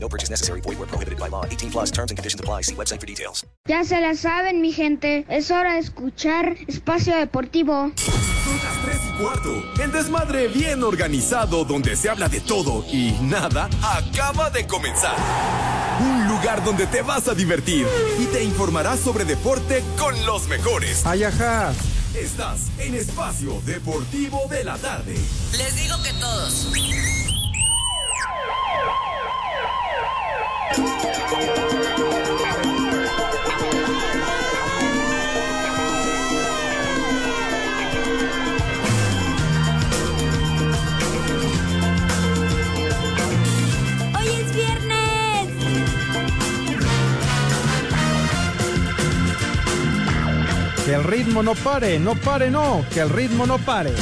No purchase necessary. Void where prohibited by law. 18 plus terms and conditions apply. See website for details. Ya se la saben, mi gente. Es hora de escuchar Espacio Deportivo. Son las 3 y cuarto. El desmadre bien organizado donde se habla de todo y nada acaba de comenzar. Un lugar donde te vas a divertir y te informarás sobre deporte con los mejores. Ayaja. Estás en Espacio Deportivo de la Tarde. Les digo que todos. Que el ritmo no pare, no pare, no, que el ritmo no pare.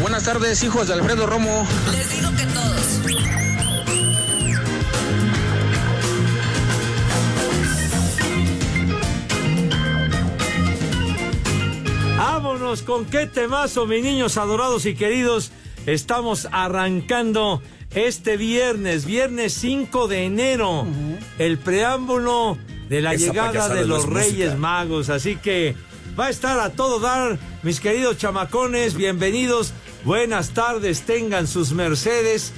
Buenas tardes, hijos de Alfredo Romo. Les digo que todos. Vámonos con qué temazo, mis niños adorados y queridos. Estamos arrancando este viernes, viernes 5 de enero, el preámbulo de la Esa llegada de los es Reyes música. Magos. Así que va a estar a todo dar, mis queridos chamacones, bienvenidos. Buenas tardes, tengan sus mercedes.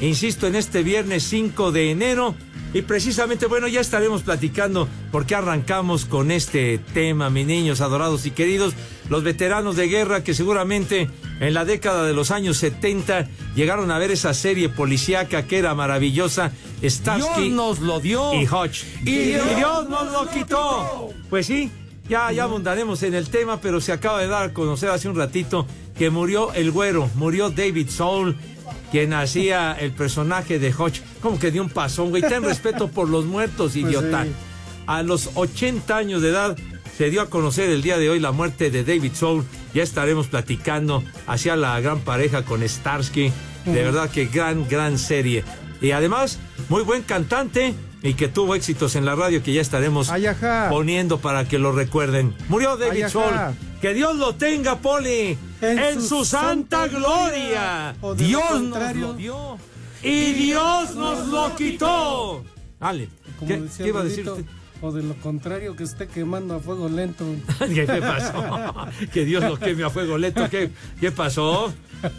Insisto, en este viernes 5 de enero. Y precisamente, bueno, ya estaremos platicando por qué arrancamos con este tema, mis niños adorados y queridos, los veteranos de guerra que seguramente en la década de los años 70 llegaron a ver esa serie policíaca que era maravillosa, Starsky Dios nos lo dio. y Hodge. Y, Dios nos lo quitó. Pues sí, ya, ya abundaremos en el tema, pero se acaba de dar a conocer hace un ratito que murió el güero, murió David Soul, quien hacía el personaje de Hodge. Como que dio un pasón, güey. Ten respeto por los muertos, idiota. sí. A los 80 años de edad se dio a conocer el día de hoy la muerte de David Soul. Ya estaremos platicando hacia la gran pareja con Starsky. De verdad que gran, gran serie. Y además, muy buen cantante y que tuvo éxitos en la radio que ya estaremos Ayaja. poniendo para que lo recuerden. Murió David Ayaja. Soul. Que Dios lo tenga, Poli, en, su, santa gloria. Dios nos lo dio y Dios nos lo quitó. Dale. Como ¿Qué, qué iba a decir usted? O de lo contrario, que esté quemando a fuego lento. ¿Qué pasó? que Dios lo queme a fuego lento. ¿Qué, qué pasó?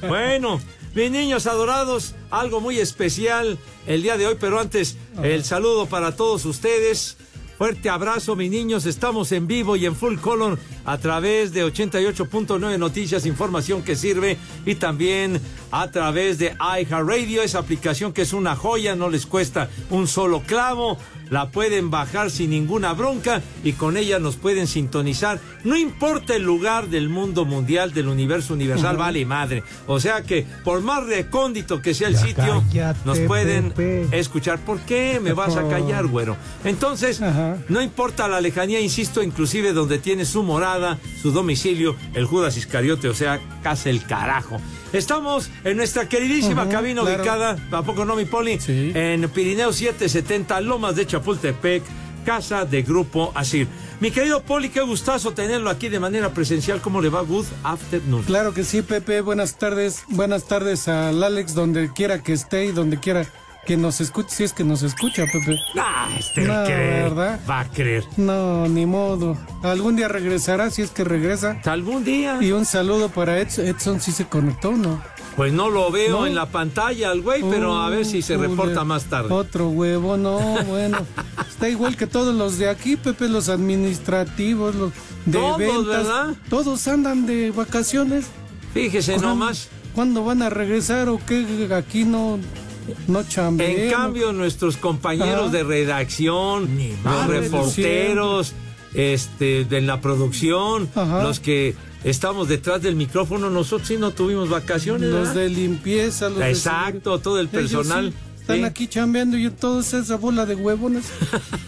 Bueno, mis niños adorados, algo muy especial el día de hoy, pero antes el saludo para todos ustedes. Fuerte abrazo, mis niños. Estamos en vivo y en full color a través de 88.9 Noticias, información que sirve y también a través de iHeartRadio, esa aplicación que es una joya, no les cuesta un solo clavo. La pueden bajar sin ninguna bronca y con ella nos pueden sintonizar. No importa el lugar del mundo mundial, del universo universal, vale madre. O sea que por más recóndito que sea el sitio, cállate, nos pueden Pepe. escuchar. ¿Por qué me vas a callar, güero? Entonces, no importa la lejanía, insisto, inclusive donde tiene su morada, su domicilio, el Judas Iscariote, o sea, casa el carajo. Estamos en nuestra queridísima cabina claro. ubicada, ¿a poco no, mi poli? Sí. En Pirineo 770, Lomas de Chapultepec, casa de Grupo Asir. Mi querido Poli, qué gustazo tenerlo aquí de manera presencial. ¿Cómo le va? Good afternoon. Claro que sí, Pepe. Buenas tardes. Buenas tardes al Alex, donde quiera que esté y donde quiera que nos escuche. Si es que nos escucha, Pepe. Ah, este No, cree, ¿verdad? va a creer. No, ni modo. Algún día regresará, si es que regresa. Algún día. Y un saludo para Edson. Edson sí se conectó, ¿no? Pues no lo veo No. en la pantalla al güey, pero a ver si se reporta más tarde. Otro huevo, no, bueno. Está igual que todos los de aquí, Pepe, los administrativos, los de Todos, ventas. ¿verdad? Todos andan de vacaciones. Fíjese ¿Cuándo- nomás. ¿Cuándo van a regresar o qué? Aquí no, no chambean. En cambio, nuestros compañeros Ajá. de redacción, los madre, reporteros, este, de la producción, Ajá. los que estamos detrás del micrófono, nosotros sí no tuvimos vacaciones. Los ¿verdad? de limpieza, los de Exacto, todo el. Ellos personal. sí Están aquí chambeando y todos esa bola de huevones.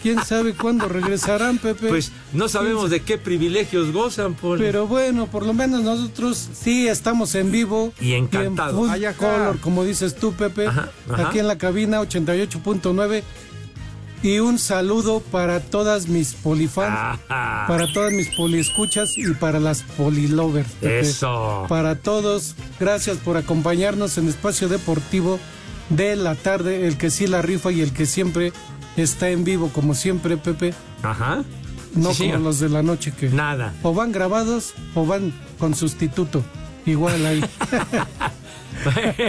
¿Quién sabe cuándo regresarán, Pepe? Pues no sabemos de qué privilegios gozan, Poli. Pero bueno, por lo menos nosotros sí estamos en vivo. Y encantados. Y en color, como dices tú, Pepe. Ajá, ajá. Aquí en la cabina 88.9. Y un saludo para todas mis polifans, Ajá. para todas mis poliescuchas y para las polilovers. Eso. Para todos, gracias por acompañarnos en Espacio Deportivo de la tarde, el que sí la rifa y el que siempre está en vivo, como siempre, Pepe. Ajá. No Sí, como señor. los de la noche que Nada. o van grabados o van con sustituto. Igual ahí.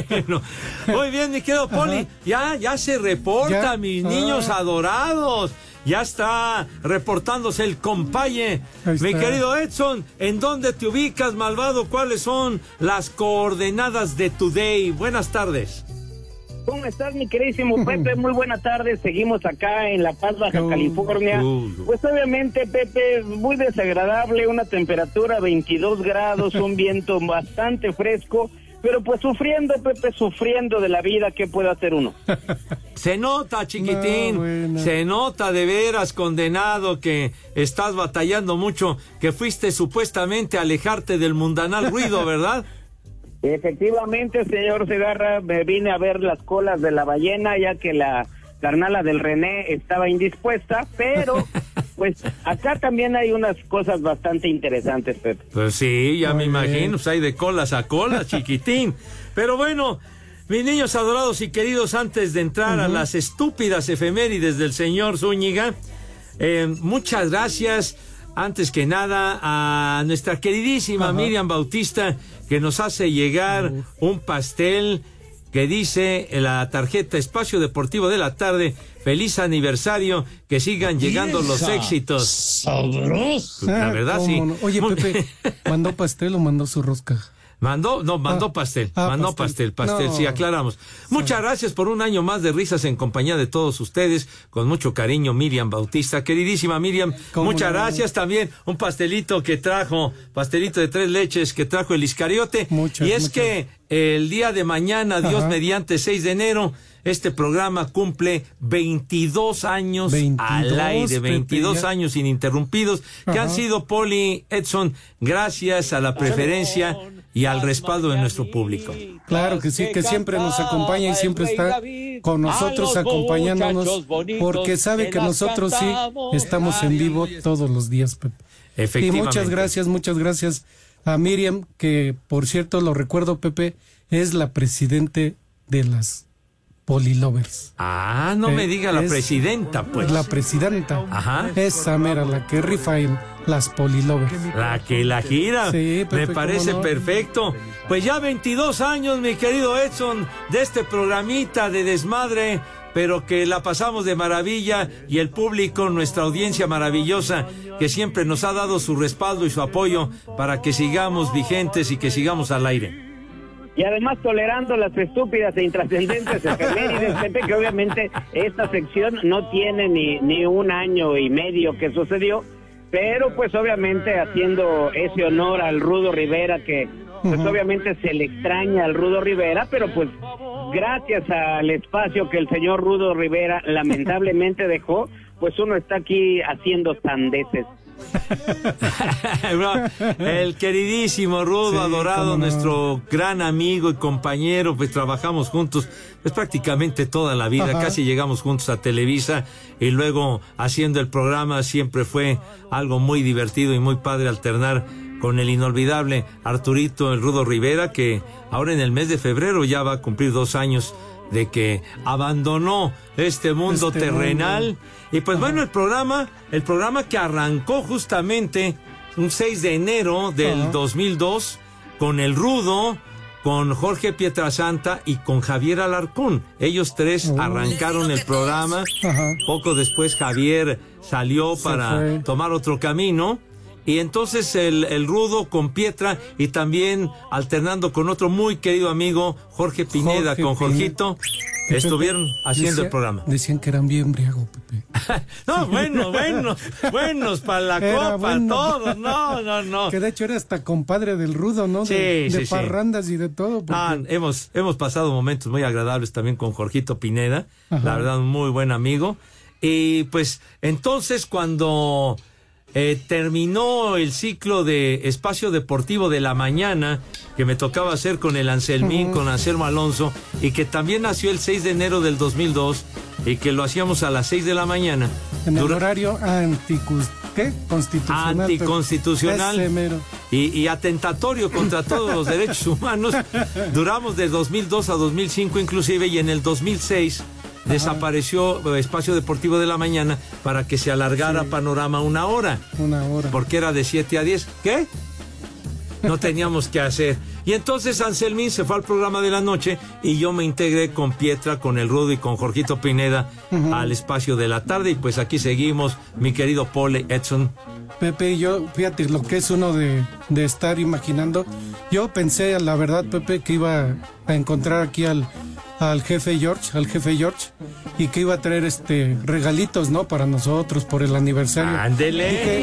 Bueno, muy bien, mi querido Poli. Ya, ya se reporta, Ya. mis Ah. niños adorados. Ya está reportándose el compaye. Mi querido Edson, ¿en dónde te ubicas, malvado? ¿Cuáles son las coordenadas de Today? Buenas tardes. ¿Cómo estás, mi queridísimo Pepe? Muy buena tarde. Seguimos acá en La Paz, Baja California. Pues obviamente, Pepe, muy desagradable, una temperatura 22 grados, un viento bastante fresco, pero pues sufriendo, Pepe, sufriendo de la vida, ¿qué puede hacer uno? Se nota, chiquitín. No, bueno. Se nota de veras, condenado, que estás batallando mucho, que fuiste supuestamente a alejarte del mundanal ruido, ¿verdad? Efectivamente, señor Segarra, me vine a ver las colas de la ballena, ya que la carnala del René estaba indispuesta, pero pues acá también hay unas cosas bastante interesantes, Pepe. Pues sí, ya me bien. imagino, pues hay de colas a colas, chiquitín. Pero bueno, mis niños adorados y queridos, antes de entrar a las estúpidas efemérides del señor Zúñiga, eh, muchas gracias, antes que nada, a nuestra queridísima Miriam Bautista, que nos hace llegar un pastel que dice en la tarjeta Espacio Deportivo de la Tarde, feliz aniversario, que sigan llegando los éxitos. La Ah, verdad, cómo sí. no. Oye, Pepe, ¿mandó pastel o mandó su rosca? Mandó, no, mandó Ah, pastel, ah, mandó pastel, pastel. pastel, No. sí, aclaramos. Muchas gracias por un año más de risas en compañía de todos ustedes, con mucho cariño, Miriam Bautista. Queridísima Miriam, ¿Cómo muchas no? gracias también. Un pastelito que trajo, pastelito de tres leches que trajo el Iscariote. Muchas, y es muchas. que el día de mañana, Dios Ajá. mediante 6 de enero, este programa cumple 22 años 22, al aire, Pepe, 22 ya. años ininterrumpidos, que han sido Poli Edson, gracias a la preferencia y al respaldo de nuestro público. Claro que sí, que siempre nos acompaña y siempre está con nosotros acompañándonos, porque sabe que nosotros sí estamos en vivo todos los días, Pepe. Y Efectivamente. muchas gracias, muchas gracias a Miriam, que por cierto lo recuerdo, Pepe, es la presidente de las Polilovers. Ah, no me Eh, diga la es presidenta, pues. La presidenta. Ajá. Esa mera, la que rifa en las Polilovers. La que la gira. Sí, Pepe, Me cómo parece no. perfecto. Pues ya 22 años, mi querido Edson, de este programita de desmadre, pero que la pasamos de maravilla y el público, nuestra audiencia maravillosa, que siempre nos ha dado su respaldo y su apoyo para que sigamos vigentes y que sigamos al aire. Y además tolerando las estúpidas e intrascendentes efemérides, Pepe, que obviamente esta sección no tiene ni, ni un año y medio que sucedió, pero pues obviamente haciendo ese honor al Rudo Rivera, que pues obviamente se le extraña al Rudo Rivera, pero pues gracias al espacio que el señor Rudo Rivera lamentablemente dejó, pues uno está aquí haciendo sandeces. El queridísimo Rudo, Sí, adorado, no. nuestro gran amigo y compañero, pues trabajamos juntos, pues prácticamente toda la vida, Ajá. casi llegamos juntos a Televisa y luego haciendo el programa siempre fue algo muy divertido y muy padre alternar con el inolvidable Arturito el Rudo Rivera, que ahora en el mes de febrero ya va a cumplir dos años de que abandonó este mundo Este terrenal. mundo. Y pues bueno, el programa, el programa que arrancó justamente un 6 de enero del Ajá. 2002 con el Rudo, con Jorge Pietrasanta y con Javier Alarcón. Ellos tres Oh. arrancaron el programa. Ajá. Poco después Javier salió para tomar otro camino. Y entonces el, el Rudo con Pietra y también alternando con otro muy querido amigo, Jorge Pineda, Jorge con. Jorgito. estuvieron haciendo el programa. Decían que eran bien briago, Pepe. no, bueno, buenos, buenos para la copa, todos, no, no, no. Que de hecho era hasta compadre del rudo, ¿no? Sí, de, sí, parrandas y de todo. Ah, hemos, hemos pasado momentos muy agradables también con Jorgito Pineda, la verdad, un muy buen amigo. Y pues entonces cuando eh, terminó el ciclo de espacio deportivo de la mañana que me tocaba hacer con el Anselmín, con Anselmo Alonso, y que también nació el 6 de enero del 2002 y que lo hacíamos a las 6 de la mañana. En el horario ¿qué? constitucional. Anticonstitucional y, y, atentatorio contra todos los derechos humanos. Duramos de 2002 a 2005 inclusive y en el 2006 desapareció Espacio Deportivo de la Mañana para que se alargara Panorama una hora. Una hora. Porque era de 7 a 10. ¿Qué? No teníamos que hacer. Y entonces Anselmín se fue al programa de la noche y yo me integré con Pietra, con el Rudo y con Jorgito Pineda al espacio de la tarde. Y pues aquí seguimos, mi querido Pole Edson. Pepe, yo, fíjate lo que es uno de, de estar imaginando. Yo pensé, la verdad, Pepe, que iba a encontrar aquí al al jefe George, al jefe George, y que iba a traer este regalitos, ¿no? Para nosotros por el aniversario. Ándele.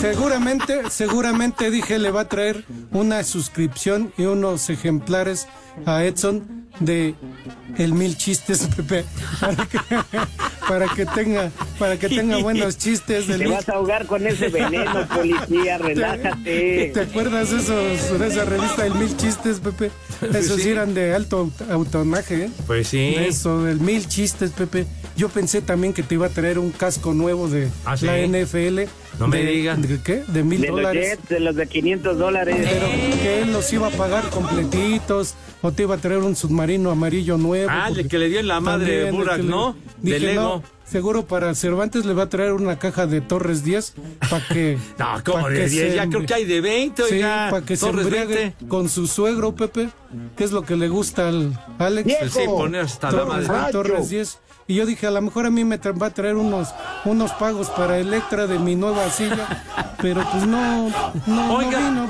seguramente, seguramente dije le va a traer una suscripción y unos ejemplares a Edson de el mil chistes, Pepe, para que, tenga, para que tenga buenos chistes. Te vas a ahogar con ese veneno, policía, relájate. ¿Te, acuerdas esos, de esa revista El Mil Chistes, Pepe? Esos eran de alto autonaje, ¿eh? Pues sí. Eso, del Mil Chistes, Pepe. Yo pensé también que te iba a traer un casco nuevo de ¿Ah, la NFL. No me digan. ¿De qué? De mil dólares. de los de 500 dólares. Pero que él los iba a pagar completitos o te iba a traer un submarino amarillo nuevo. Ah, el que le dio en la madre Burak, ¿no? de Lego. seguro para Cervantes le va a traer una caja de Torres 10 para que. no, como de 10, ya creo que hay de 20, sí, para que Torres se embriague con su suegro, Pepe, que es lo que le gusta al Alex. Pues sí, poner hasta Torres, la madre. Torres 10. Y yo dije, a lo mejor a mí me va a traer unos, unos pagos para Electra de mi nueva silla, pero pues no, no, Oiga,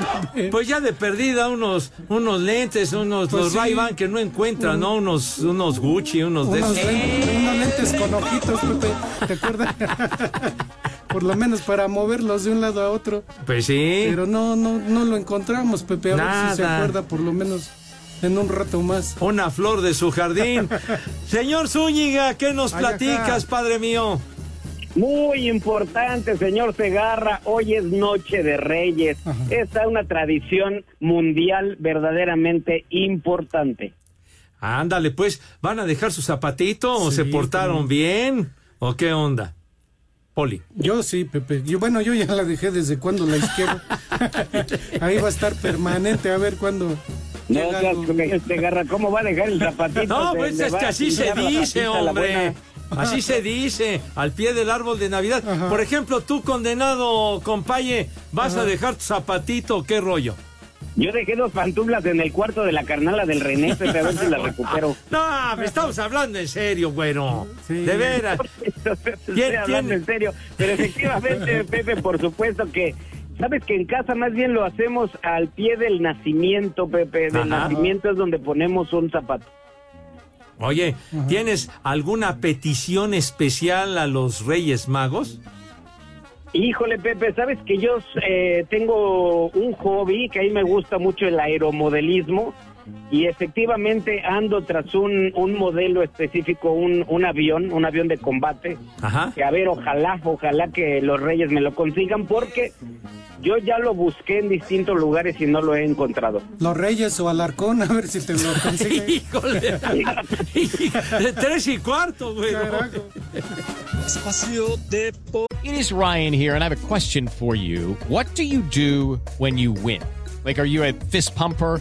Pues ya de perdida unos, unos lentes, unos pues los sí. que no encuentran, ¿no? Unos, unos Gucci, unos, de esos. Lentes, unos lentes con ojitos, Pepe, ¿te acuerdas? Por lo menos para moverlos de un lado a otro. Pues sí. Pero no, no, no lo encontramos, Pepe. A ver si se acuerda por lo menos en un rato más. Una flor de su jardín. señor Zúñiga, ¿qué nos platicas, padre mío? Muy importante, señor Segarra. Hoy es Noche de Reyes. Esta es una tradición mundial verdaderamente importante. Ándale, pues, ¿van a dejar su zapatito o se portaron bien? ¿O qué onda? Poli. Yo sí, Pepe. Yo, bueno, yo ya la dejé desde cuando la izquierda. Ahí va a estar permanente a ver cuándo no este garra, ¿cómo va a dejar el zapatito? No, pues es que así se dice, hombre. Así se dice, al pie del árbol de Navidad. Por ejemplo, tú condenado, compaye, ¿vas a dejar tu zapatito qué rollo? Yo dejé dos pantuflas en el cuarto de la carnala del René, Pepe, a ver si la recupero. No, me estamos hablando en serio, bueno. De veras. Estoy hablando en serio. Pero efectivamente, Pepe, por supuesto que Sabes que en casa más bien lo hacemos al pie del nacimiento, Pepe. Del nacimiento es donde ponemos un zapato. Oye, ¿tienes alguna petición especial a los Reyes Magos? Híjole, Pepe, sabes que yo eh, tengo un hobby que a mí me gusta mucho el aeromodelismo y efectivamente ando tras un, un modelo específico, un, un avión, un avión de combate. Ajá. Que a ver, ojalá, ojalá que los Reyes me lo consigan porque yo ya lo busqué en distintos lugares y no lo he encontrado. Los Reyes o Alarcón, a ver si te lo consiguen. Híjole. Tres y cuarto, güey. Espacio. It is Ryan here, and I have a question for you. What do you do when you win? Like, are you a fist pumper?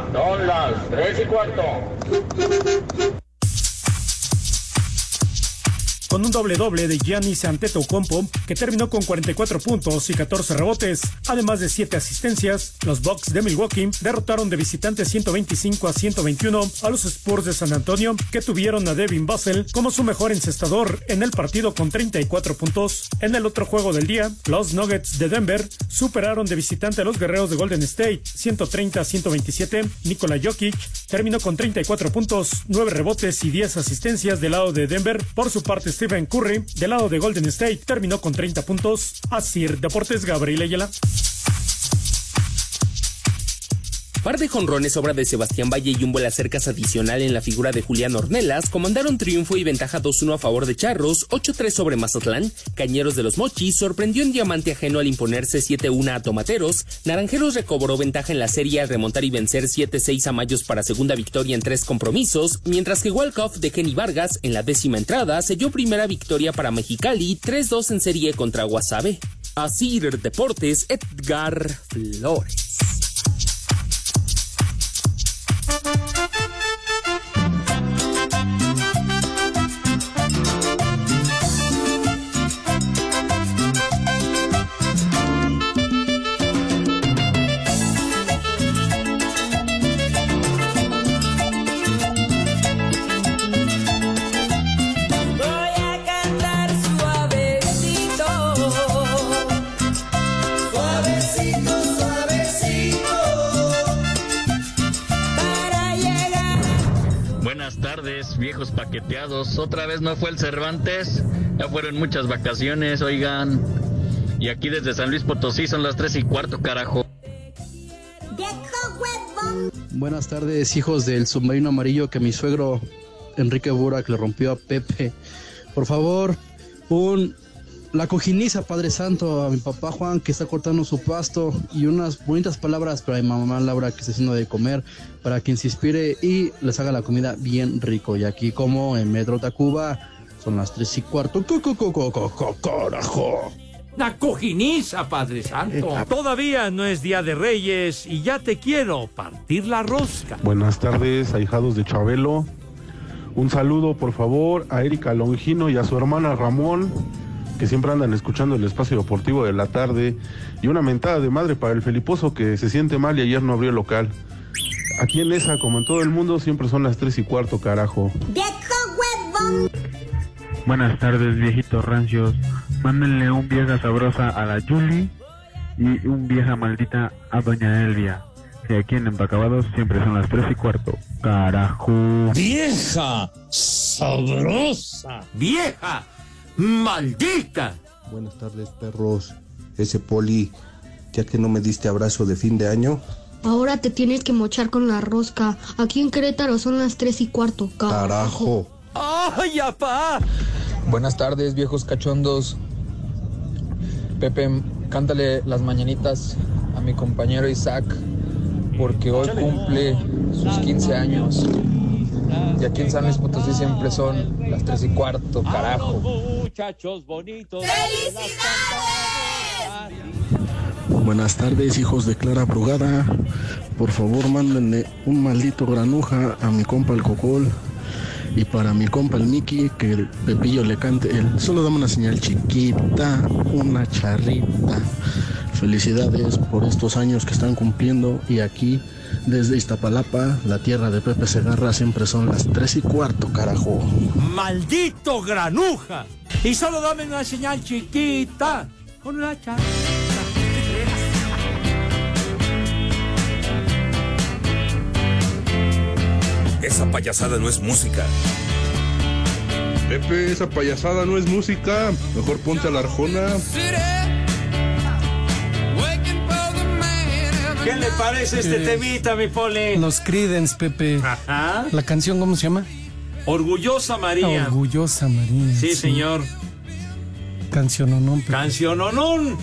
Son las tres y cuarto. Con un doble doble de Giannis Antetokounmpo que terminó con 44 puntos y 14 rebotes, además de 7 asistencias. Los Bucks de Milwaukee derrotaron de visitante 125 a 121 a los Spurs de San Antonio que tuvieron a Devin Vassell como su mejor encestador en el partido con 34 puntos. En el otro juego del día, los Nuggets de Denver superaron de visitante a los Guerreros de Golden State 130 a 127. Nikola Jokic terminó con 34 puntos, 9 rebotes y 10 asistencias del lado de Denver. Por su parte, Stephen Curry del lado de Golden State terminó con 30 puntos. Así Deportes Gabriel Ayala. Par de jonrones, obra de Sebastián Valle y un vuelo cercas adicional en la figura de Julián Ornelas comandaron triunfo y ventaja 2-1 a favor de Charros, 8-3 sobre Mazatlán. Cañeros de los Mochis sorprendió en diamante ajeno al imponerse 7-1 a Tomateros. Naranjeros recobró ventaja en la serie al remontar y vencer 7-6 a Mayos para segunda victoria en tres compromisos, mientras que Walkoff de Kenny Vargas en la décima entrada selló primera victoria para Mexicali 3-2 en serie contra Guasave. Asir Deportes, Edgar Flores. Otra vez no fue el Cervantes. Ya fueron muchas vacaciones, oigan. Y aquí desde San Luis Potosí son las tres y cuarto, carajo. Buenas tardes, hijos del submarino amarillo que mi suegro Enrique Burak le rompió a Pepe. Por favor, un la cojiniza, Padre Santo, a mi papá Juan que está cortando su pasto y unas bonitas palabras para mi mamá Laura que está haciendo de comer para quien se inspire y les haga la comida bien rico. Y aquí como en Metro Tacuba son las tres y cuarto. ¡Co, co, co, co, co, co, carajo! La cojiniza, Padre Santo. Todavía no es Día de Reyes y ya te quiero partir la rosca. Buenas tardes, ahijados de Chabelo. Un saludo, por favor, a Erika Longino y a su hermana Ramón, que siempre andan escuchando el espacio deportivo de la tarde. Y una mentada de madre para el Feliposo que se siente mal y ayer no abrió el local. Aquí en esa, como en todo el mundo, siempre son las tres y cuarto, carajo. Buenas tardes, viejitos rancios. Mándenle un vieja sabrosa a la Julie y un vieja maldita a Doña Elvia. Que aquí en Empacabados siempre son las tres y cuarto. Carajo. ¡Vieja! ¡Sabrosa! ¡Vieja! ¡Maldita! Buenas tardes, perros. Ese poli, ya que no me diste abrazo de fin de año, Ahora te tienes que mochar con la rosca. Aquí en Querétaro son las tres y cuarto. carajo. ¡Ay, apá! Buenas tardes, viejos cachondos. Pepe, cántale las mañanitas a mi compañero Isaac, porque hoy cumple sus 15 años. Y aquí en San Luis Potosí siempre son las 3 y cuarto, carajo. Muchachos bonitos. Buenas tardes, hijos de Clara Brugada. Por favor, mándenle un maldito granuja a mi compa el Cocol. Y para mi compa el Mickey, que el Pepillo le cante el solo dame una señal chiquita, una charrita. Felicidades por estos años que están cumpliendo. Y aquí, desde Iztapalapa, la tierra de Pepe Segarra, siempre son las tres y cuarto, carajo. ¡Maldito granuja! Y solo dame una señal chiquita. Con la charla. Esa payasada no es música. Pepe, esa payasada no es música. Mejor ponte a la arjona. ¿Qué le parece este Eh, temita, mi pole? Los Creedence, Pepe. La canción, ¿cómo se llama? Orgullosa María. Orgullosa María. Sí, señor. Canción o no. Pepe. Canción Onón.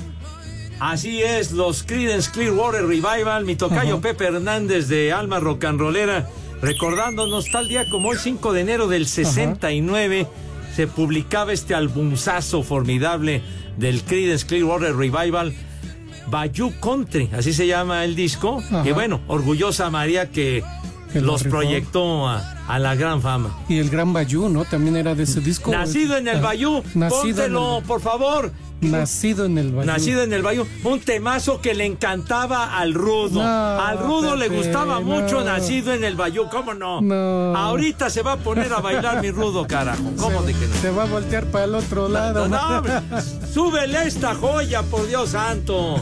Así es, los Creedence Clearwater Revival, mi tocayo Ajá. Pepe Hernández de Alma Rock and Rollera, recordándonos tal día como el 5 de enero del 69 se publicaba este albumzazo formidable del Creedence Clearwater Revival, Bayou Country, así se llama el disco, Ajá. y bueno, orgullosa María que, Que lo los proyectó a, a la gran fama. Y el Gran Bayú, ¿no? También era de ese disco. Nacido en el Ah, Bayú, Nacido en póntelo, el- por favor. Nacido en el Bayú. Nacido en el Bayú, un temazo que le encantaba al Rudo. No, al Rudo le gustaba no. mucho Nacido en el Bayú, ¿cómo no? No. Ahorita se va a poner a bailar mi Rudo, carajo. ¿Cómo de que no? Se va a voltear para el otro lado. Súbele esta joya, por Dios santo.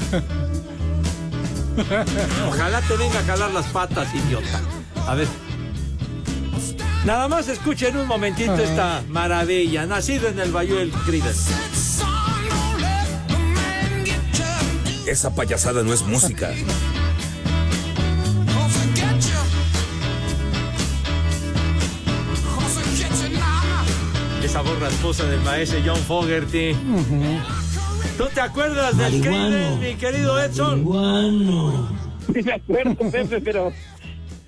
Ojalá te venga a jalar las patas, idiota. A ver. Nada más escuchen un momentito esta maravilla. Nacido en el Bayou el Creedence. Esa payasada no es música. Esa voz rasposa del maestro John Fogerty. ¿Tú te acuerdas del Creedence, mi querido Edson? Sí me acuerdo, Pepe, pero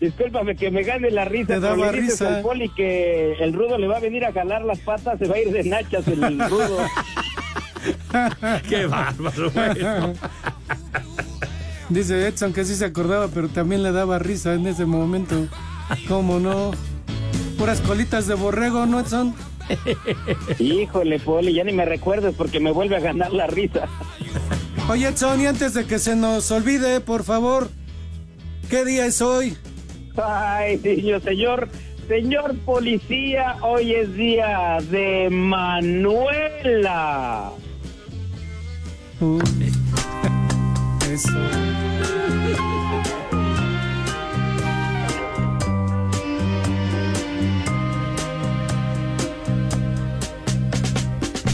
discúlpame que me gane la risa. Te daba risa. al poli que el rudo le va a venir a jalar las patas, se va a ir de nachas el rudo. Qué bárbaro, güey. Dice Edson que sí se acordaba, pero también le daba risa en ese momento. ¿Cómo no? Puras colitas de borrego, ¿no, Edson? Híjole, poli, ya ni me recuerdes porque me vuelve a ganar la risa. Oye, Edson, y antes de que se nos olvide, por favor, ¿qué día es hoy? Ay, niño, señor, señor policía, hoy es día de Manuela. Uh, Eso.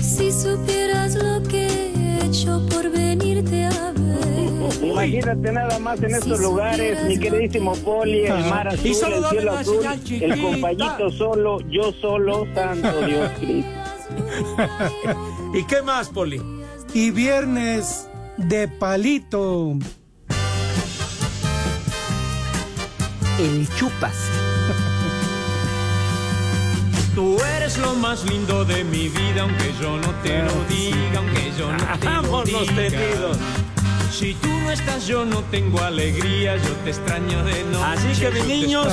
Si supieras lo que he hecho por venirte a ver. Imagínate nada más en estos lugares, mi queridísimo Poli, el mar azul, el cielo azul, el compañito solo, yo solo, santo Dios Cristo. ¿Y qué más, Poli? Y viernes de palito. El chupas. Tú eres lo más lindo de mi vida, aunque yo no te lo diga, aunque yo no te lo diga. tendidos. Si tú no estás, yo no tengo alegría, yo te extraño de noche. Así que, mis te niños,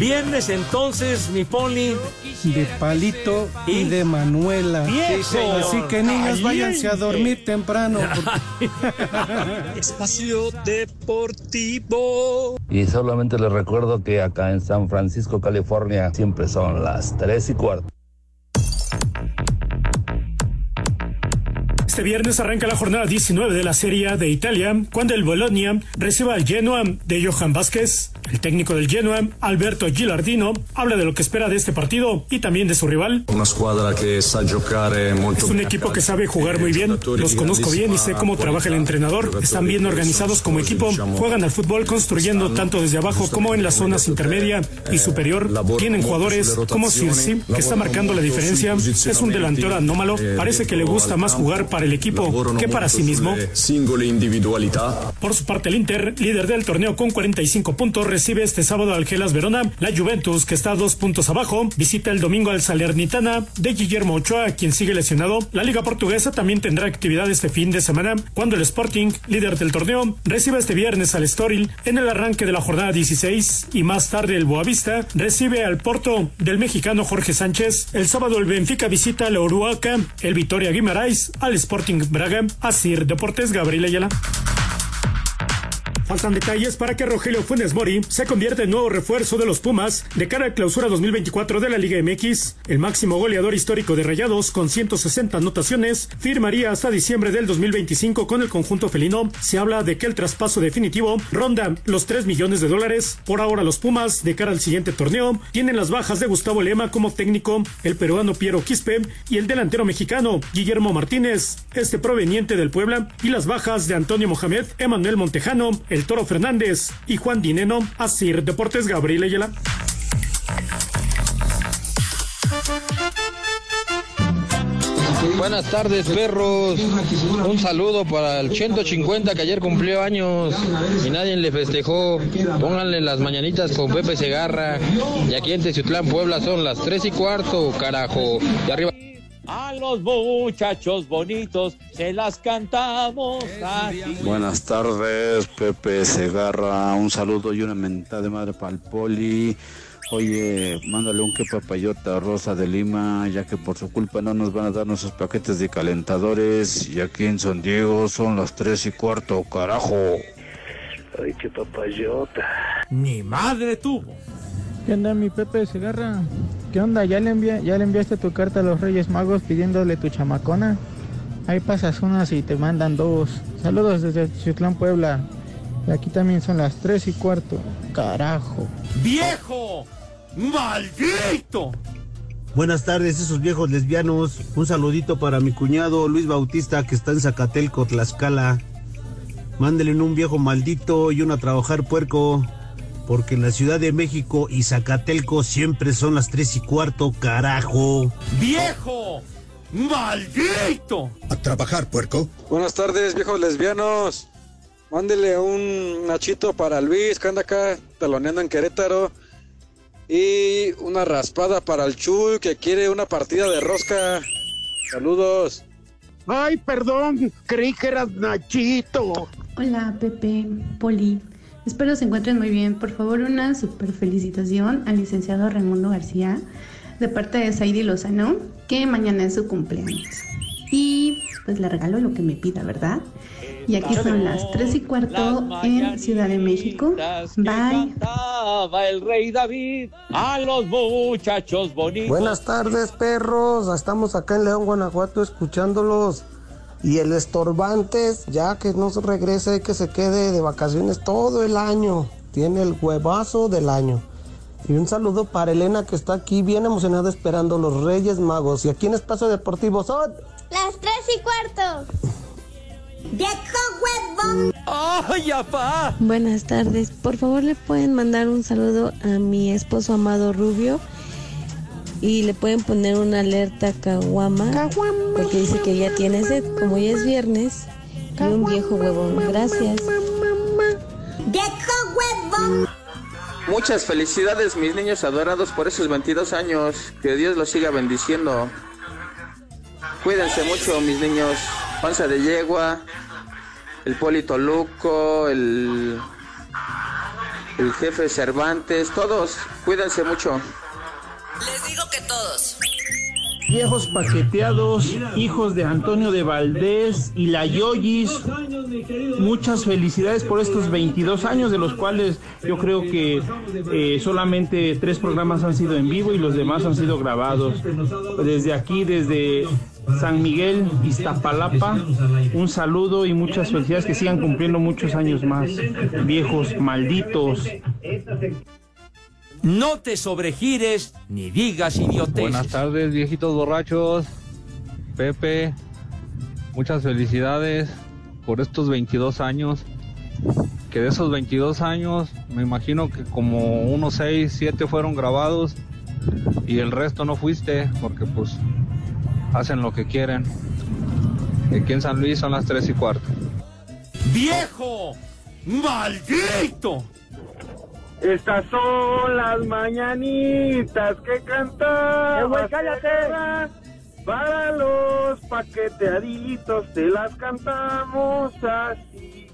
viernes entonces, mi Poli. De palito y de Manuela. Viejo. Así que niños, váyanse a dormir temprano. Espacio Deportivo. Y solamente les recuerdo que acá en San Francisco, California, siempre son las 3 y cuarto. Este viernes arranca la jornada 19 de la Serie A de Italia, cuando el Bologna reciba al Genoa de Johan Vázquez. El técnico del Genoa, Alberto Gilardino, habla de lo que espera de este partido y también de su rival. Una squadra che sa giocare molto Es un equipo que sabe jugar muy bien, los conozco bien y sé cómo trabaja el entrenador. Están bien organizados como equipo, juegan al fútbol construyendo tanto desde abajo como en las zonas intermedia y superior. Tienen jugadores como Cirsi, que está marcando la diferencia. Es un delantero anómalo, parece que le gusta más jugar para el equipo que para sí mismo. Por su parte, el Inter, líder del torneo con 45 puntos, recibe este sábado al Gelas Verona. La Juventus, que está a dos puntos abajo, visita el domingo al Salernitana de Guillermo Ochoa, quien sigue lesionado. La Liga Portuguesa también tendrá actividad este fin de semana, cuando el Sporting, líder del torneo, recibe este viernes al Estoril en el arranque de la jornada 16 y más tarde el Boavista recibe al Porto del mexicano Jorge Sánchez. El sábado el Benfica visita al Oruaca, el Vitoria Guimaraes al Sporting Braga, Asir Deportes Gabriel Ayala. Faltan detalles para que Rogelio Funes Mori se convierta en nuevo refuerzo de los Pumas de cara a clausura 2024 de la Liga MX. El máximo goleador histórico de Rayados con 160 anotaciones firmaría hasta diciembre del 2025 con el conjunto felino. Se habla de que el traspaso definitivo ronda los 3 millones de dólares. Por ahora los Pumas de cara al siguiente torneo tienen las bajas de Gustavo Lema como técnico, el peruano Piero Quispe y el delantero mexicano Guillermo Martínez, este proveniente del Puebla, y las bajas de Antonio Mohamed, Emanuel Montejano, el Toro Fernández y Juan Dineno, Asir Deportes Gabriel Ayala. Buenas tardes, perros. Un saludo para el 150 que ayer cumplió años y nadie le festejó. Pónganle las mañanitas con Pepe Segarra. Y aquí en Teciutlán, Puebla, son las 3 y cuarto, carajo. Y arriba. A los muchachos bonitos se las cantamos así. Buenas tardes, Pepe Segarra. Un saludo y una mentada de madre para el poli. Oye, mándale un que papayota a Rosa de Lima, ya que por su culpa no nos van a dar nuestros paquetes de calentadores. Y aquí en San Diego son las tres y cuarto, carajo. Ay, qué papayota. Ni madre tuvo. ¿Qué onda, mi Pepe Segarra? ¿Qué onda? ¿Ya le, envia- ¿Ya le enviaste tu carta a los Reyes Magos pidiéndole tu chamacona? Ahí pasas unas y te mandan dos. Saludos desde Chitlán, Puebla. Y aquí también son las tres y cuarto. Carajo. ¡Viejo! ¡Maldito! Buenas tardes, esos viejos lesbianos. Un saludito para mi cuñado Luis Bautista que está en Zacatelco, Tlaxcala. Mándenle un viejo maldito y uno a trabajar puerco. Porque en la Ciudad de México y Zacatelco siempre son las tres y cuarto, carajo. ¡Viejo! ¡Maldito! A trabajar, puerco. Buenas tardes, viejos lesbianos. Mándele un nachito para Luis, que anda acá taloneando en Querétaro. Y una raspada para el Chuy, que quiere una partida de rosca. Saludos. Ay, perdón, creí que eras Nachito. Hola, Pepe, Poli. Espero se encuentren muy bien. Por favor, una super felicitación al licenciado Raimundo García de parte de Saidi Lozano, que mañana es su cumpleaños. Y pues le regalo lo que me pida, ¿verdad? Y aquí son las 3 y cuarto en Ciudad de México. Bye. El rey David a los muchachos bonitos. Buenas tardes, perros. Estamos acá en León, Guanajuato, escuchándolos. Y el estorbantes, ya que no se regrese, que se quede de vacaciones todo el año. Tiene el huevazo del año. Y un saludo para Elena, que está aquí bien emocionada esperando los Reyes Magos. Y aquí en Espacio Deportivo son... Las tres y cuarto. ¡Viejo huevón! ¡Ay, apá! Buenas tardes. Por favor, le pueden mandar un saludo a mi esposo amado Rubio. Y le pueden poner una alerta caguama. Porque dice que ya tiene sed. Como ya es viernes. Y un viejo huevón. Gracias. ¡Viejo huevón! Muchas felicidades, mis niños adorados, por esos 22 años. Que Dios los siga bendiciendo. Cuídense mucho, mis niños. Panza de yegua, el Polito Luco, el, el jefe Cervantes, todos. Cuídense mucho. Viejos paqueteados, hijos de Antonio de Valdés y la Yoyis. Muchas felicidades por estos 22 años, de los cuales yo creo que eh, solamente tres programas han sido en vivo y los demás han sido grabados. Desde aquí, desde San Miguel, Iztapalapa, un saludo y muchas felicidades que sigan cumpliendo muchos años más. Viejos malditos. No te sobregires ni digas idioteces. Buenas tardes, viejitos borrachos. Pepe, muchas felicidades por estos 22 años. Que de esos 22 años, me imagino que como unos 6, 7 fueron grabados y el resto no fuiste porque pues hacen lo que quieren. Aquí en San Luis son las 3 y cuarto. ¡Viejo! ¡Maldito! Estas son las mañanitas que cantaba. ¡Eh, güey, cállate! Para los paqueteaditos te las cantamos así.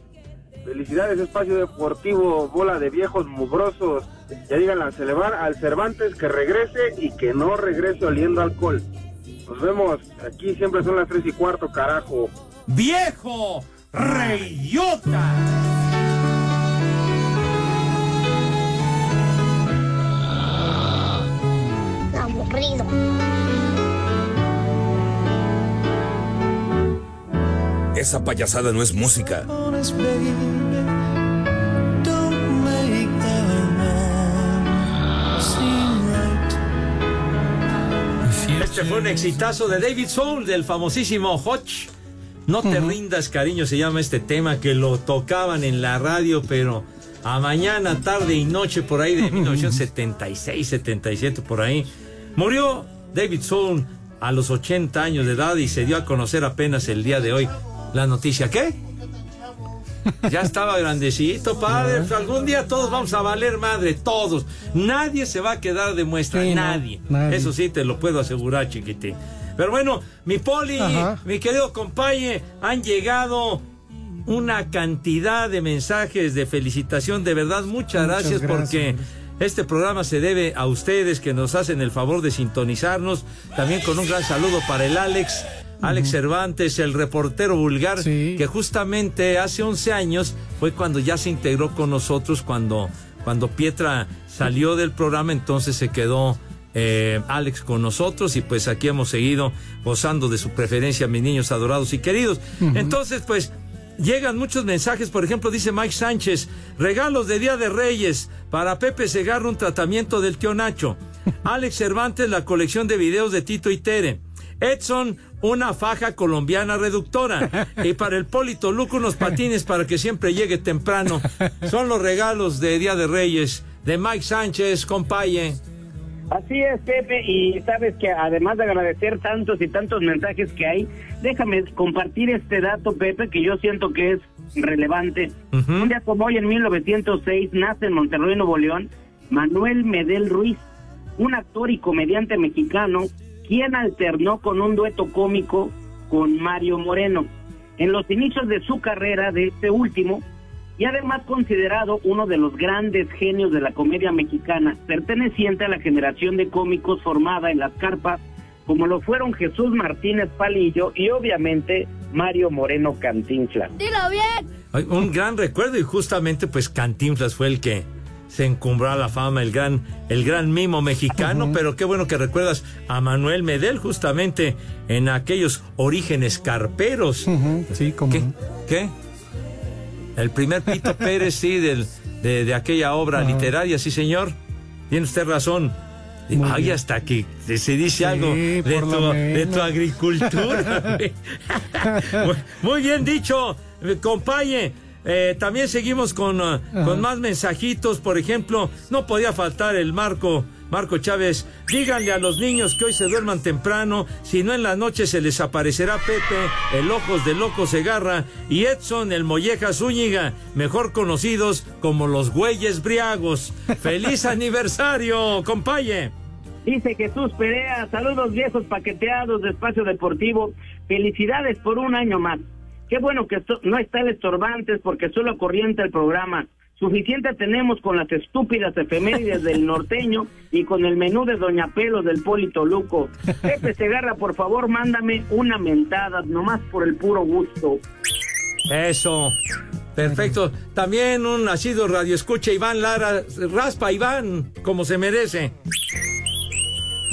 Felicidades, Espacio Deportivo, bola de viejos mugrosos. Ya díganle al, Celebar- al Cervantes que regrese y que no regrese oliendo alcohol. Nos vemos. Aquí siempre son las tres y cuarto, carajo. ¡Viejo! ¡Reyota! Esa payasada no es música. Este fue un exitazo de David Soul, del famosísimo Hodge. No te rindas, cariño, se llama este tema que lo tocaban en la radio, pero a mañana, tarde y noche, por ahí de 1976, 77, por ahí. Murió David Soul a los 80 años de edad y se dio a conocer apenas el día de hoy la noticia. ¿Qué? Ya estaba grandecito, padre. Algún día todos vamos a valer madre, todos. Nadie se va a quedar de muestra, Sí, no, nadie. nadie. Eso sí te lo puedo asegurar, chiquitín. Pero bueno, mi poli, Ajá. mi querido compañe, han llegado una cantidad de mensajes de felicitación. De verdad, muchas, Muchas gracias, gracias, porque Este programa se debe a ustedes que nos hacen el favor de sintonizarnos. También con un gran saludo para el Alex. Alex Cervantes, el reportero vulgar, que justamente hace 11 años fue cuando ya se integró con nosotros, cuando, cuando Pietra salió del programa, entonces se quedó eh, Alex con nosotros y pues aquí hemos seguido gozando de su preferencia, mis niños adorados y queridos. Entonces, pues llegan muchos mensajes, por ejemplo, dice Mike Sánchez, regalos de Día de Reyes, para Pepe Segarra un tratamiento del tío Nacho, Alex Cervantes la colección de videos de Tito y Tere, Edson una faja colombiana reductora y para el Polito Luco unos patines para que siempre llegue temprano. Son los regalos de Día de Reyes de Mike Sánchez, compaye. Así es, Pepe, y sabes que además de agradecer tantos y tantos mensajes que hay, déjame compartir este dato, Pepe, que yo siento que es relevante. Un día como hoy, en 1906, nace en Monterrey, Nuevo León, Manuel Medel Ruiz, un actor y comediante mexicano, quien alternó con un dueto cómico con Mario Moreno. En los inicios de su carrera, de este último, y además considerado uno de los grandes genios de la comedia mexicana, perteneciente a la generación de cómicos formada en las carpas, como lo fueron Jesús Martínez Palillo y obviamente Mario Moreno Cantinflas. Dilo bien. Un gran recuerdo y justamente pues Cantinflas fue el que se encumbró a la fama, el gran, el gran mimo mexicano, pero qué bueno que recuerdas a Manuel Medel justamente en aquellos orígenes carperos. Sí, como. ¿Qué? ¿Qué? El primer Pito Pérez, sí, del, de, de aquella obra literaria, sí, señor. Tiene usted razón. Ay, hasta que se dice algo de tu, de tu agricultura. Muy- bien dicho, compañe. Eh, también seguimos con, uh, con más mensajitos. Por ejemplo, no podía faltar el Marco. Marco Chávez, díganle a los niños que hoy se duerman temprano, si no en la noche se les aparecerá Pepe, el Ojos de Loco Segarra y Edson, el Molleja Zúñiga, mejor conocidos como los Güeyes Briagos. ¡Feliz aniversario, compañe! Dice Jesús Perea, saludos viejos paqueteados de Espacio Deportivo, felicidades por un año más. Qué bueno que esto- no está el estorbantes porque solo corriente el programa. Suficiente tenemos con las estúpidas efemérides del norteño y con el menú de Doña Pelos del Polito Luco. Pepe Segarra, por favor, mándame una mentada, nomás por el puro gusto. Eso. Perfecto. También un nacido radio escucha Iván Lara. Raspa Iván, como se merece.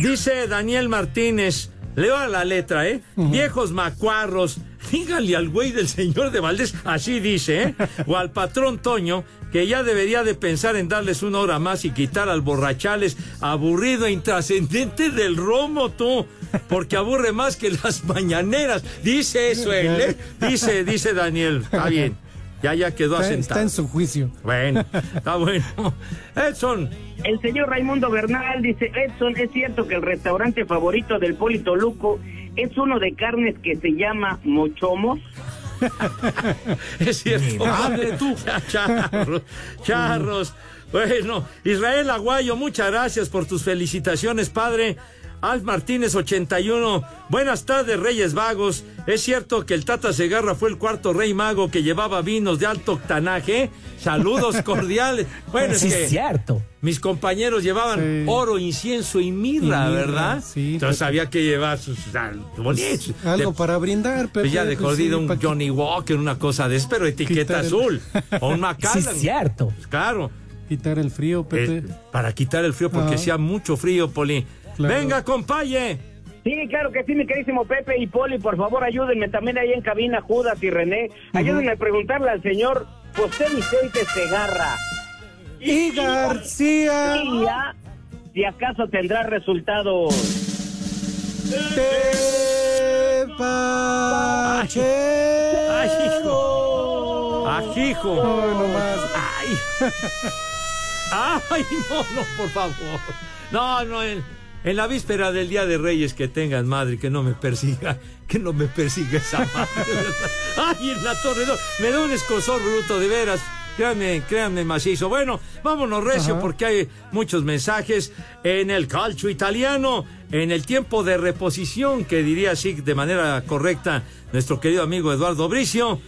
Dice Daniel Martínez. Leo a la letra, ¿eh? Viejos macuarros. Díganle al güey del señor de Valdés, así dice, ¿eh? O al patrón Toño, que ya debería de pensar en darles una hora más y quitar al borrachales aburrido e intrascendente del romo, tú. Porque aburre más que las mañaneras. Dice eso él, ¿eh? Dice, dice Daniel. Está bien. Ya, ya quedó Está, asentado. está en su juicio. Bueno, está bueno. Edson. El señor Raimundo Bernal dice, Edson, es cierto que el restaurante favorito del Polito Luco es uno de carnes que se llama Mochomos. Es cierto. madre, tú. Charros. Charros. Bueno, Israel Aguayo, muchas gracias por tus felicitaciones, padre. Alf Martínez 81. Buenas tardes, Reyes Vagos. ¿Es cierto que el Tata Segarra fue el cuarto rey mago que llevaba vinos de alto octanaje? Saludos cordiales. Bueno, es Sí, que es cierto. mis compañeros llevaban oro, incienso y mirra, Y mirra, ¿verdad? sí, Entonces había que llevar sus bonitos. Algo De- para brindar, Pepe. pues ya de pues jodido sí, un que- Johnny Walker, una cosa de eso, pero etiqueta el- azul. O un Macallan. Sí, es cierto. Pues claro. Quitar el frío, Pepe. Eh, para quitar el frío, porque hacía mucho frío, Poli. Claro. Venga, compaye. Sí, claro que sí, mi queridísimo Pepe y Poli, por favor ayúdenme también ahí en cabina, Judas y René. Ayúdenme a preguntarle al señor José Vicente Segarra. Y García. García, si acaso tendrá resultados. Ay, hijo. Ajijo. No, no más. Ay. Ay, no, no, por favor. No, no, en, en la víspera del Día de Reyes que tengan madre, que no me persiga, que no me persiga esa madre. Ay, en la torre, no, me da un escosor bruto, de veras. Créanme, créanme macizo. Bueno, vámonos recio Ajá. porque hay muchos mensajes en el calcio italiano, en el tiempo de reposición, que diría así de manera correcta nuestro querido amigo Eduardo Bricio.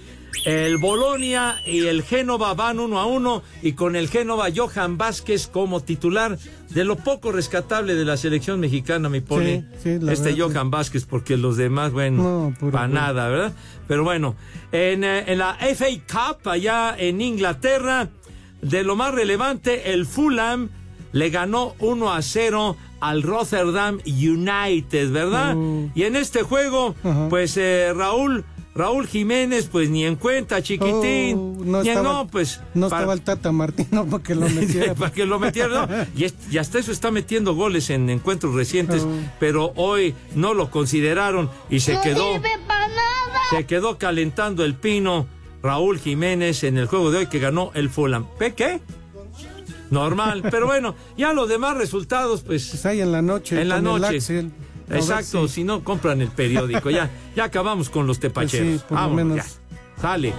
El Bolonia y el Génova van uno a uno y con el Génova Johan Vázquez como titular de lo poco rescatable de la selección mexicana, me pone Sí, sí, la este verdad, Johan Vázquez, porque los demás, bueno, No, para nada, ¿verdad? Pero bueno, en, eh, en la FA Cup allá en Inglaterra, de lo más relevante, el Fulham le ganó 1 a 0 al Rotterdam United, ¿verdad? Y en este juego, pues eh, Raúl, Raúl Jiménez, pues ni en cuenta, chiquitín. Oh, no Ni en- estaba, no, pues. no para- estaba el Tata Martino para que lo metiera. para que lo metiera. ¿no? Y, es- y hasta eso está metiendo goles en encuentros recientes, Oh. pero hoy no lo consideraron y se quedó, se quedó calentando el pino Raúl Jiménez en el juego de hoy que ganó el Fulham. ¿Pe qué? Normal, pero bueno, ya los demás resultados, pues. Pues ahí en la noche. En la noche. Exacto, si- si no compran el periódico, ya, ya acabamos con los tepacheros. Pues sí, por lo Vámonos, menos. ya. Sale.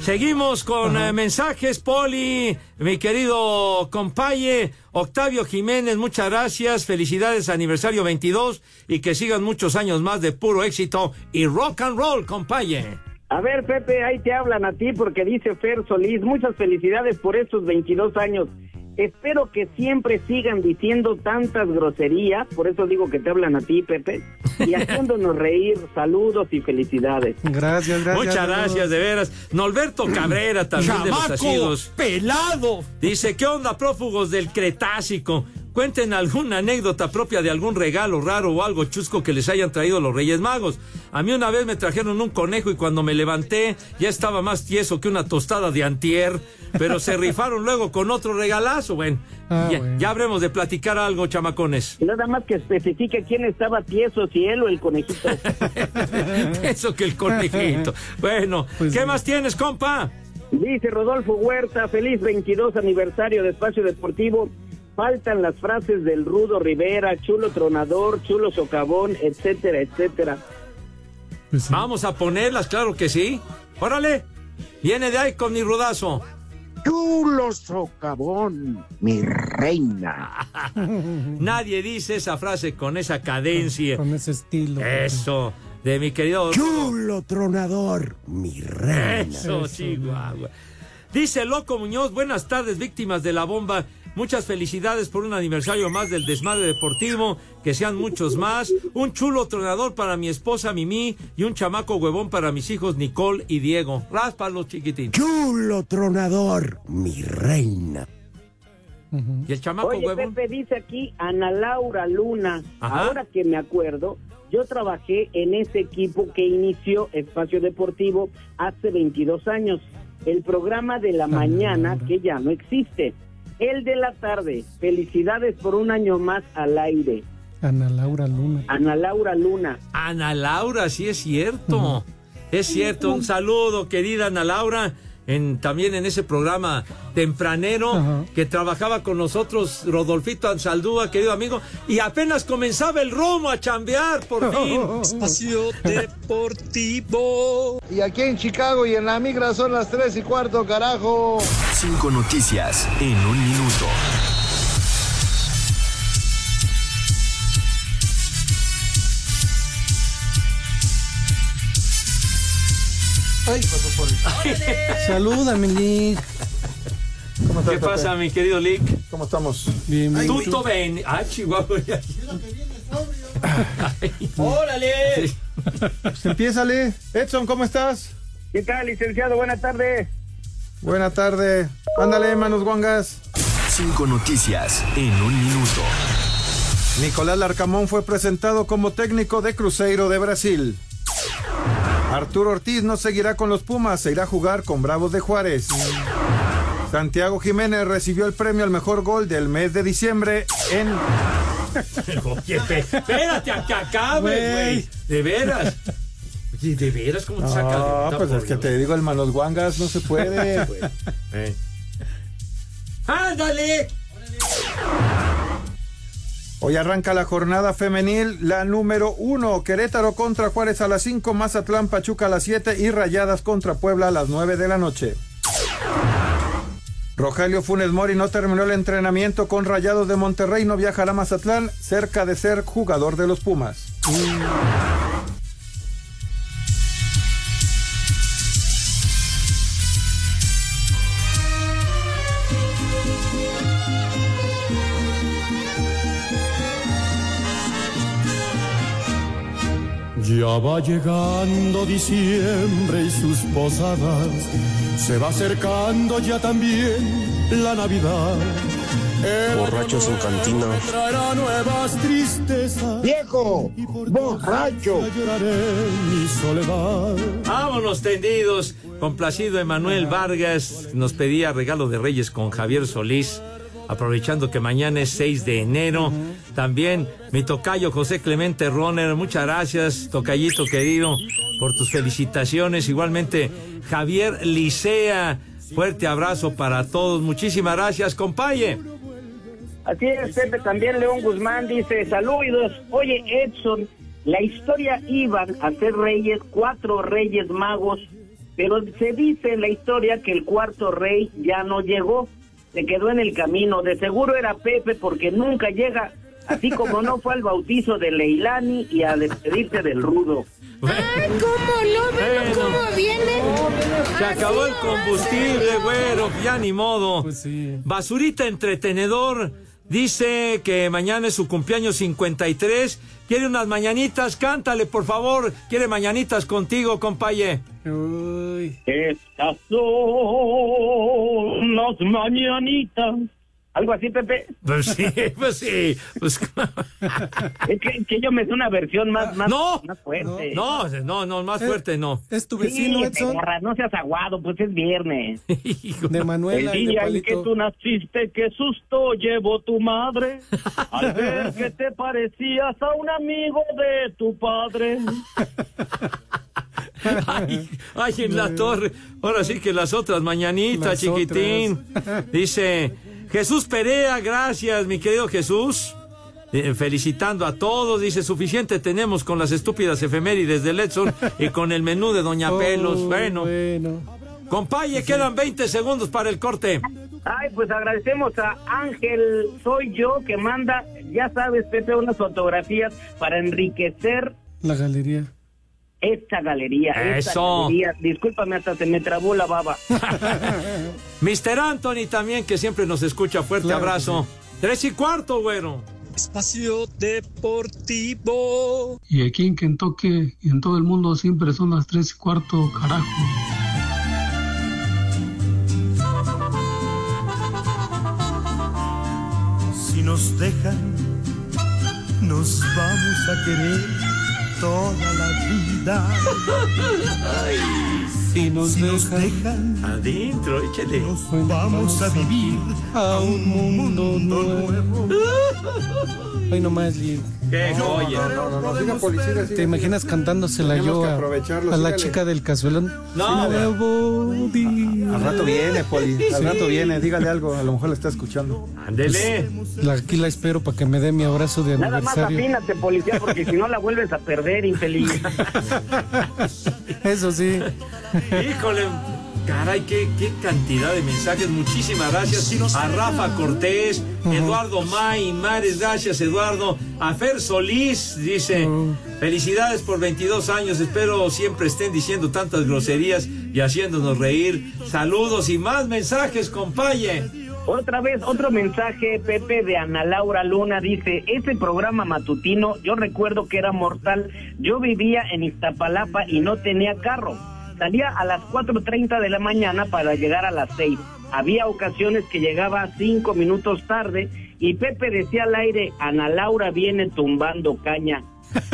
Seguimos con eh, mensajes, Poli, mi querido compaye, Octavio Jiménez, muchas gracias, felicidades aniversario 22 y que sigan muchos años más de puro éxito y rock and roll, compaye. A ver, Pepe, ahí te hablan a ti porque dice Fer Solís, muchas felicidades por estos 22 años. Espero que siempre sigan diciendo tantas groserías, por eso digo que te hablan a ti, Pepe, y haciéndonos reír. Saludos y felicidades. Gracias, gracias. Muchas gracias, de veras. Norberto Cabrera también de los ¡Chamaco asidos. pelado! Dice, ¿qué onda, prófugos del Cretácico? Cuenten alguna anécdota propia de algún regalo raro o algo chusco que les hayan traído los Reyes Magos. A mí una vez me trajeron un conejo y cuando me levanté ya estaba más tieso que una tostada de antier, pero se rifaron luego con otro regalazo. Bueno, Ah, ya, bueno. ya habremos de platicar algo, chamacones. Nada más que especifique quién estaba tieso, si él o el conejito. Eso que el conejito. Bueno, Pues ¿qué más tienes, compa? Dice Rodolfo Huerta, feliz 22 aniversario de Espacio Deportivo. Faltan las frases del Rudo Rivera, Chulo Tronador, Chulo Socavón, etcétera, etcétera. Pues sí. Vamos a ponerlas, claro que sí. Órale, viene de ahí con mi rudazo. Chulo socavón, mi reina. Nadie dice esa frase con esa cadencia. Con ese estilo. Eso, de mi querido. Chulo tronador, mi reina. Eso, Chihuahua. Dice Loco Muñoz, buenas tardes, víctimas de la bomba. Muchas felicidades por un aniversario más del desmadre deportivo, que sean muchos más. Un chulo tronador para mi esposa Mimi y un chamaco huevón para mis hijos Nicole y Diego. Ráspalo, chiquitín. Chulo tronador, mi reina. Y el chamaco Oye, huevón. Pepe dice aquí Ana Laura Luna. Ajá. Ahora que me acuerdo, yo trabajé en ese equipo que inició Espacio Deportivo hace 22 años. El programa de la mañana, que ya no existe. El de la tarde. Felicidades por un año más al aire. Ana Laura Luna. Ana Laura Luna. Ana Laura, sí es cierto. Es cierto. Un saludo, querida Ana Laura. En, también en ese programa tempranero Ajá. que trabajaba con nosotros Rodolfito Ansaldúa, querido amigo, y apenas comenzaba el romo a chambear, por fin. Espacio Deportivo. Y aquí en Chicago y en la migra son las 3 y cuarto, carajo. Cinco noticias en un minuto. Ay, pasó por Salúdame, Nick. ¿Cómo estás, ¿Qué Pepe? pasa, mi querido Lick? ¿Cómo estamos? Bien, bien. Tuto ven. Ah, Chihuahua. ¡Órale! Pues empiézale. Edson, ¿cómo estás? ¿Qué tal, licenciado? Buenas tardes. Buena tarde. Ándale, manos guangas. Cinco noticias en un minuto. Nicolás Larcamón fue presentado como técnico de Cruzeiro de Brasil. Arturo Ortiz no seguirá con los Pumas, se irá a jugar con Bravos de Juárez. Santiago Jiménez recibió el premio al mejor gol del mes de diciembre en... Oye, espérate a que acabe, güey. De veras. Oye, ¿de veras cómo te saca de Ah, onda, pues es que Dios? te digo, el manos guangas no se puede. Eh. Hoy arranca la jornada femenil, la número uno. Querétaro contra Juárez a las 5, Mazatlán Pachuca a las 7 y Rayadas contra Puebla a las 9 de la noche. Rogelio Funes Mori no terminó el entrenamiento con Rayados de Monterrey, no viajará a Mazatlán, cerca de ser jugador de los Pumas. Ya va llegando diciembre y sus posadas, se va acercando ya también la Navidad. El Borrachos en cantina. traerá nuevas tristezas. ¡Viejo! ¡Borracho! Lloraré mi soledad. Vámonos tendidos. Complacido Emanuel Vargas nos pedía regalo de Reyes con Javier Solís. Aprovechando que mañana es 6 de enero. También mi tocayo José Clemente Roner. Muchas gracias, tocayito querido, por tus felicitaciones. Igualmente, Javier Licea. Fuerte abrazo para todos. Muchísimas gracias, compaye. Así es, Pepe, también León Guzmán dice, saludos. Oye, Edson, la historia iban a ser reyes, cuatro reyes magos, pero se dice en la historia que el cuarto rey ya no llegó, se quedó en el camino. De seguro era Pepe porque nunca llega, así como no fue al bautizo de Leilani y a despedirse del rudo. ¡Ay, cómo no! ¿Ven Bueno. cómo viene? Se acabó el combustible, güero, ya ni modo. Basurita Entretenedor dice que mañana es su cumpleaños 53. Quiere unas mañanitas, cántale, por favor. Quiere mañanitas contigo, compaye. Estas son las mañanitas. Algo así, Pepe. Pues sí, pues sí. Pues, Es que, que yo me sé una versión más, más, No, más fuerte. no, no, no, más fuerte no. Es tu Sí, perra, no seas aguado, pues es viernes. De Manuela El día en que tú naciste, qué susto llevó tu madre al ver que te parecías a un amigo de tu padre. Ay, ay, en la torre. Ahora sí que las otras mañanitas, Las chiquitín. Dice Jesús Perea, gracias, mi querido Jesús. Eh, felicitando a todos, dice, suficiente tenemos con las estúpidas efemérides de Letson y con el menú de Doña Oh, Pelos. Bueno, compaye, quedan 20 segundos para el corte. Ay, pues agradecemos a Ángel Soy Yo que manda, ya sabes, Pepe, unas fotografías para enriquecer La galería. Esta galería. esta Eso. galería. Discúlpame, hasta se me trabó la baba. Mr. Anthony también, que siempre nos escucha. Fuerte Claro abrazo. Tres y cuarto, güero. Espacio Deportivo. Y aquí en Kentucky y en todo el mundo siempre son las tres y cuarto, carajo. Si nos dejan, nos vamos a querer toda la vida. Si nos dejan, Adentro, échale. vamos a vivir a un mundo nuevo. Hoy nomás, Lee. Qué joya. ¿Te imaginas cantándosela yo a, la chica del cazuelón? No. Al rato viene, Poli. Al Sí. rato viene. Dígale algo. A lo mejor la está escuchando. Ándele. La- aquí la espero para que me dé mi abrazo de Nada más aniversario. afínate, policía, porque si no la vuelves a perder, infeliz. Eso sí. Híjole, caray, qué, qué cantidad de mensajes. Muchísimas gracias a Rafa Cortés, Eduardo May, Mares, gracias Eduardo. A Fer Solís, dice, felicidades por 22 años, espero siempre estén diciendo tantas groserías y haciéndonos reír. Saludos y más mensajes, compaye. Otra vez, otro mensaje, Pepe, de Ana Laura Luna, dice, ese programa matutino, yo recuerdo que era mortal, yo vivía en Iztapalapa y no tenía carro. Salía a las 4.30 de la mañana para llegar a las 6. Había ocasiones que llegaba cinco minutos tarde y Pepe decía al aire, Ana Laura viene tumbando caña,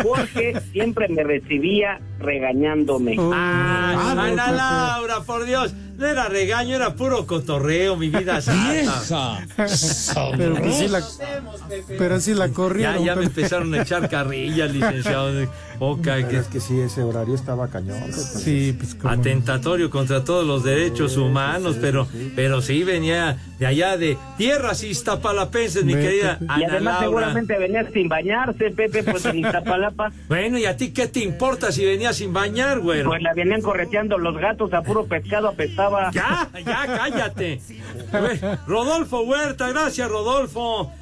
porque siempre me recibía regañándome. Ah, no, Ana. Laura, por Dios, no era regaño, era puro cotorreo, mi vida santa. Pero que sí la, pero sí la Ya, corrieron. ya me Pepe. empezaron a echar carrillas, licenciado. Pero que es que sí, ese horario estaba cañón. Sí, pues como. atentatorio contra todos los derechos humanos, pero, pero sí venía de allá de tierras iztapalapenses, mi querida Pepe. Y Ana además Laura. seguramente venía sin bañarse, Pepe, pues en Iztapalapa. Bueno, ¿y a ti qué te importa si venías sin bañar, güero? Pues la venían correteando los gatos a puro pescado Ya, ya, cállate. Rodolfo Huerta, gracias, Rodolfo.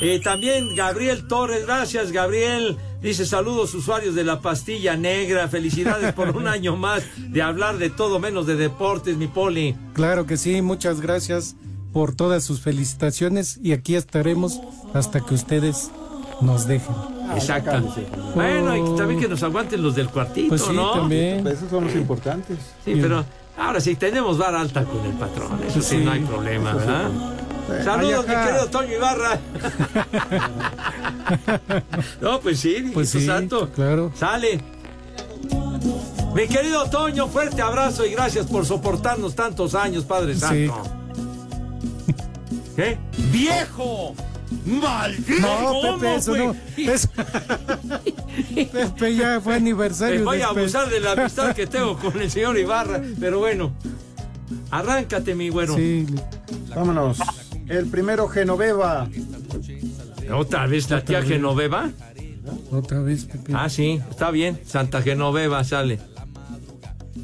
Eh, también Gabriel Torres, gracias, Gabriel. Dice saludos usuarios de la pastilla negra. Felicidades por un año más de hablar de todo menos de deportes, mi poli. Claro que sí, muchas gracias por todas sus felicitaciones y aquí estaremos hasta que ustedes nos dejen. Exacto. Bueno, y también que nos aguanten los del cuartito, Pues sí, ¿no? también. Pues esos son los importantes. Sí, pero ahora sí, tenemos vara alta con el patrón. Eso sí, Sí. no hay problema, sí. ¿verdad? Saludos, mi querido Toño Ibarra. no, pues sí, Pues sí, santo. claro. Sale. Mi querido Toño, fuerte abrazo y gracias por soportarnos tantos años, Padre. Santo. ¿Qué? ¡Viejo! ¡Maldito! No, Pepe, ¿Cómo, eso no. Es... Pepe, ya fue Me aniversario. voy a abusar de la amistad que tengo con el señor Ibarra, pero bueno. Arráncate, mi güero. Sí, Vámonos. El primero, Genoveva. ¿Otra vez la tía Genoveva? otra vez, Pepe. Ah, sí, está bien. Santa Genoveva sale.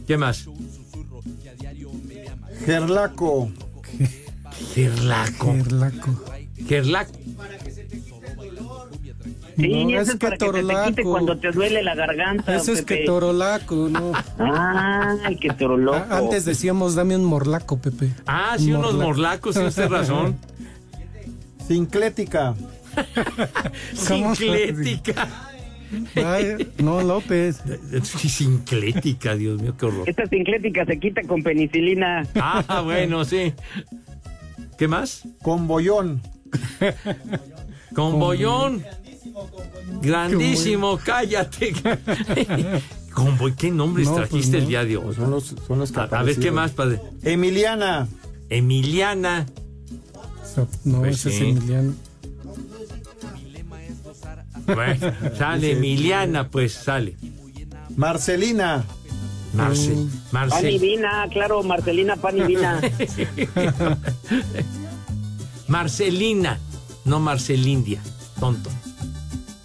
¿Qué más? Gerlaco. Gerlaco. Gerlaco. Gerlaco. Sí, No, ese es es que para que se te quite torolaco. cuando te duele la garganta. Ese es que torolaco, ¿no? Ay, que toroloco. Ah, Antes decíamos, dame un morlaco, Pepe. Ah, sí, unos Morlaco. morlacos, tiene usted razón. Sinclética. Sinclética. Ay, no, López. Sí, Sinclética, Dios mío, qué horror. Esta sinclética se quita con penicilina. Ah, bueno, sí. ¿Qué más? Con bollón. Con bollón. Grandísimo, cállate. ¿qué nombres No, pues trajiste no. el día de hoy? Son los, son los que A, a ver, ¿qué más, padre? Emiliana. Emiliana. No, Pues ese es sí. Emiliano. Bueno, sale Emiliana, pues sale. Marcelina. Marcel. Pan y Marcel. vina, claro, Marcelina, pan y vina. Marcelina, no Marcelindia, tonto.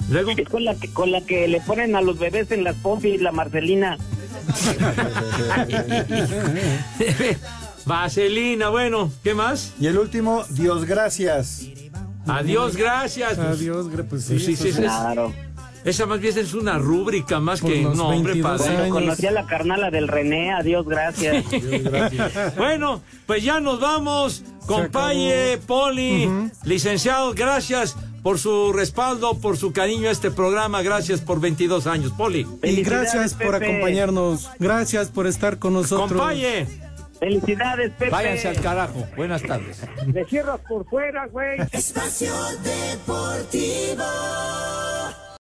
Luego, Es con la, que, con la que le ponen a los bebés en las pompis, la Marcelina. Vaselina, bueno, ¿qué más? Y el último, Dios gracias. Adiós, gracias. Adiós, pues sí. Pues sí, sí. Claro. Esa más bien es una rúbrica más Por que no, hombre, 22 padre. Conocí a la carnala del René, adiós, gracias. Bueno, pues ya nos vamos. Compañe, Poli, licenciado, gracias por su respaldo, por su cariño a este programa. Gracias por 22 años, Poli. Y gracias por Pepe. acompañarnos. Gracias por estar con nosotros. Compañe. Felicidades, Pepe. Váyanse al carajo. Buenas tardes. Le cierras por fuera, güey. Espacio Deportivo.